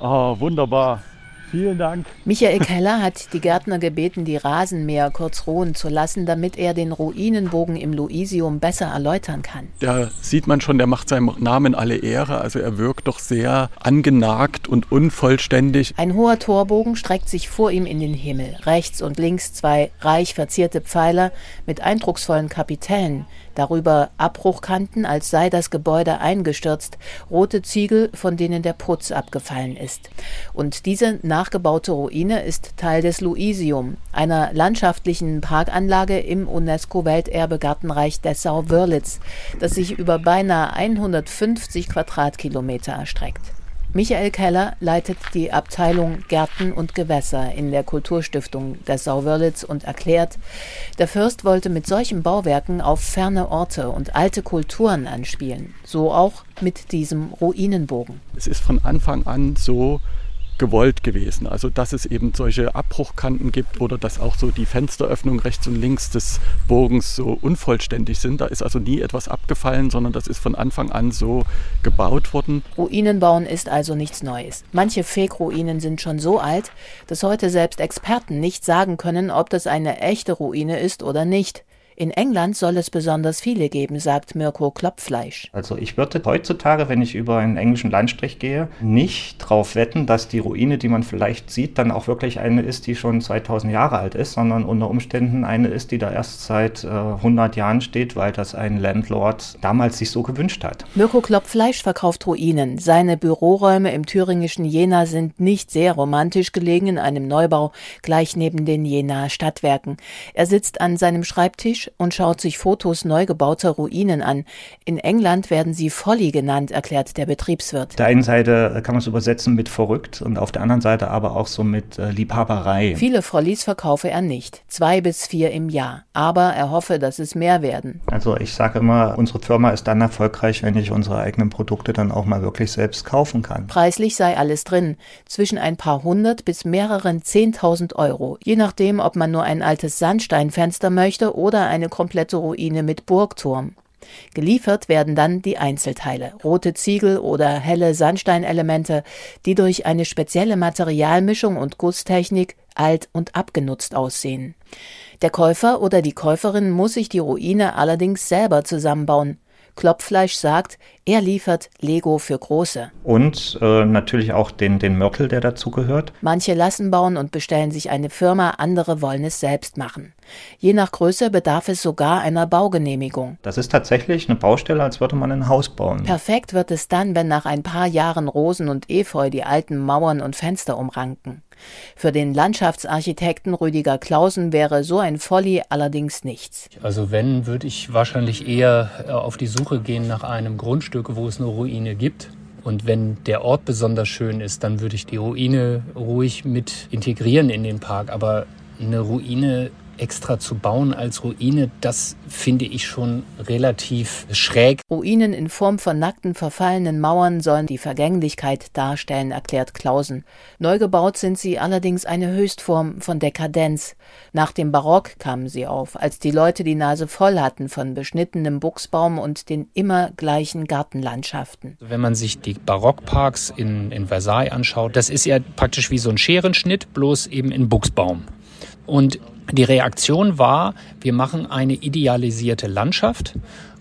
Oh, wunderbar. Vielen Dank. Michael Keller hat die Gärtner gebeten, die Rasenmäher kurz ruhen zu lassen, damit er den Ruinenbogen im Luisium besser erläutern kann. Da sieht man schon, der macht seinem Namen alle Ehre. Also er wirkt doch sehr angenagt und unvollständig. Ein hoher Torbogen streckt sich vor ihm in den Himmel. Rechts und links zwei reich verzierte Pfeiler mit eindrucksvollen Kapitellen darüber Abbruchkanten, als sei das Gebäude eingestürzt, rote Ziegel, von denen der Putz abgefallen ist. Und diese nachgebaute Ruine ist Teil des Luisium, einer landschaftlichen Parkanlage im UNESCO-Welterbe Gartenreich Dessau-Wörlitz, das sich über beinahe 150 Quadratkilometer erstreckt. Michael Keller leitet die Abteilung Gärten und Gewässer in der Kulturstiftung der Sauwörlitz und erklärt, der Fürst wollte mit solchen Bauwerken auf ferne Orte und alte Kulturen anspielen, so auch mit diesem Ruinenbogen. Es ist von Anfang an so gewollt gewesen. Also dass es eben solche Abbruchkanten gibt oder dass auch so die Fensteröffnungen rechts und links des Bogens so unvollständig sind. Da ist also nie etwas abgefallen, sondern das ist von Anfang an so gebaut worden. Ruinenbauen ist also nichts Neues. Manche Fake-Ruinen sind schon so alt, dass heute selbst Experten nicht sagen können, ob das eine echte Ruine ist oder nicht. In England soll es besonders viele geben, sagt Mirko Klopfleisch. Also ich würde heutzutage, wenn ich über einen englischen Landstrich gehe, nicht darauf wetten, dass die Ruine, die man vielleicht sieht, dann auch wirklich eine ist, die schon 2000 Jahre alt ist, sondern unter Umständen eine ist, die da erst seit äh, 100 Jahren steht, weil das ein Landlord damals sich so gewünscht hat. Mirko Klopfleisch verkauft Ruinen. Seine Büroräume im thüringischen Jena sind nicht sehr romantisch gelegen in einem Neubau gleich neben den Jena Stadtwerken. Er sitzt an seinem Schreibtisch und schaut sich Fotos neu gebauter Ruinen an. In England werden sie Folly genannt, erklärt der Betriebswirt. Auf der einen Seite kann man es übersetzen mit verrückt und auf der anderen Seite aber auch so mit äh, Liebhaberei. Viele Follies verkaufe er nicht, zwei bis vier im Jahr, aber er hoffe, dass es mehr werden. Also ich sage immer, unsere Firma ist dann erfolgreich, wenn ich unsere eigenen Produkte dann auch mal wirklich selbst kaufen kann. Preislich sei alles drin, zwischen ein paar hundert bis mehreren zehntausend Euro, je nachdem, ob man nur ein altes Sandsteinfenster möchte oder ein eine komplette Ruine mit Burgturm. Geliefert werden dann die Einzelteile, rote Ziegel oder helle Sandsteinelemente, die durch eine spezielle Materialmischung und Gusstechnik alt und abgenutzt aussehen. Der Käufer oder die Käuferin muss sich die Ruine allerdings selber zusammenbauen. Klopfleisch sagt, er liefert Lego für Große. Und äh, natürlich auch den, den Mörtel, der dazugehört. Manche lassen bauen und bestellen sich eine Firma, andere wollen es selbst machen. Je nach Größe bedarf es sogar einer Baugenehmigung. Das ist tatsächlich eine Baustelle, als würde man ein Haus bauen. Perfekt wird es dann, wenn nach ein paar Jahren Rosen und Efeu die alten Mauern und Fenster umranken. Für den Landschaftsarchitekten Rüdiger Clausen wäre so ein Folly allerdings nichts. Also wenn, würde ich wahrscheinlich eher äh, auf die Suche gehen nach einem Grundstück, wo es eine Ruine gibt. Und wenn der Ort besonders schön ist, dann würde ich die Ruine ruhig mit integrieren in den Park. Aber eine Ruine extra zu bauen als Ruine, das finde ich schon relativ schräg. Ruinen in Form von nackten, verfallenen Mauern sollen die Vergänglichkeit darstellen, erklärt Clausen. Neu gebaut sind sie allerdings eine Höchstform von Dekadenz. Nach dem Barock kamen sie auf, als die Leute die Nase voll hatten von beschnittenem Buchsbaum und den immer gleichen Gartenlandschaften. Wenn man sich die Barockparks in, in Versailles anschaut, das ist ja praktisch wie so ein Scherenschnitt, bloß eben in Buchsbaum. Und die Reaktion war, wir machen eine idealisierte Landschaft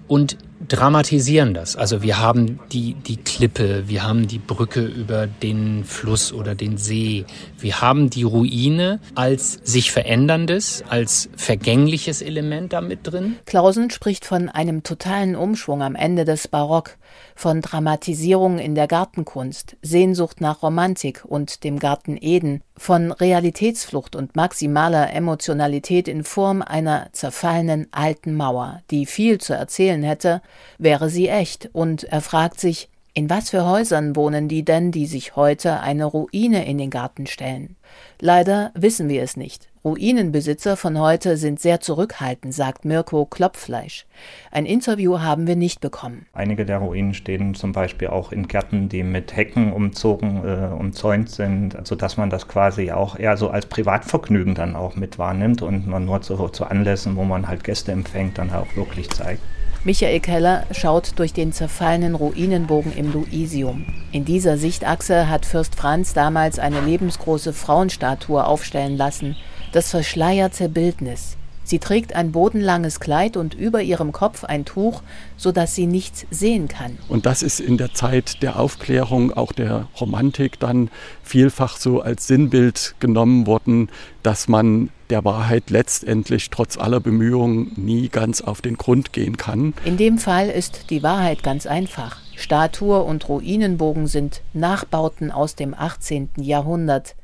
und dramatisieren das. Also wir haben die, die Klippe, wir haben die Brücke über den Fluss oder den See, wir haben die Ruine als sich veränderndes, als vergängliches Element damit drin. Clausen spricht von einem totalen Umschwung am Ende des Barock, von Dramatisierung in der Gartenkunst, Sehnsucht nach Romantik und dem Garten Eden, von Realitätsflucht und maximaler Emotionalität in Form einer zerfallenen alten Mauer, die viel zu erzählen hätte, wäre sie echt, und er fragt sich, in was für Häusern wohnen die denn, die sich heute eine Ruine in den Garten stellen? Leider wissen wir es nicht. Ruinenbesitzer von heute sind sehr zurückhaltend, sagt Mirko Klopfleisch. Ein Interview haben wir nicht bekommen. Einige der Ruinen stehen zum Beispiel auch in Gärten, die mit Hecken umzogen, äh, umzäunt sind, sodass man das quasi auch eher so als Privatvergnügen dann auch mit wahrnimmt und man nur zu, zu Anlässen, wo man halt Gäste empfängt, dann auch wirklich zeigt. Michael Keller schaut durch den zerfallenen Ruinenbogen im Luisium. In dieser Sichtachse hat Fürst Franz damals eine lebensgroße Frauenstatue aufstellen lassen, das verschleierte Bildnis. Sie trägt ein bodenlanges Kleid und über ihrem Kopf ein Tuch, sodass sie nichts sehen kann. Und das ist in der Zeit der Aufklärung, auch der Romantik, dann vielfach so als Sinnbild genommen worden, dass man der Wahrheit letztendlich trotz aller Bemühungen nie ganz auf den Grund gehen kann. In dem Fall ist die Wahrheit ganz einfach. Statue und Ruinenbogen sind Nachbauten aus dem 18. Jahrhundert.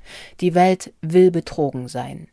Die Welt will betrogen sein.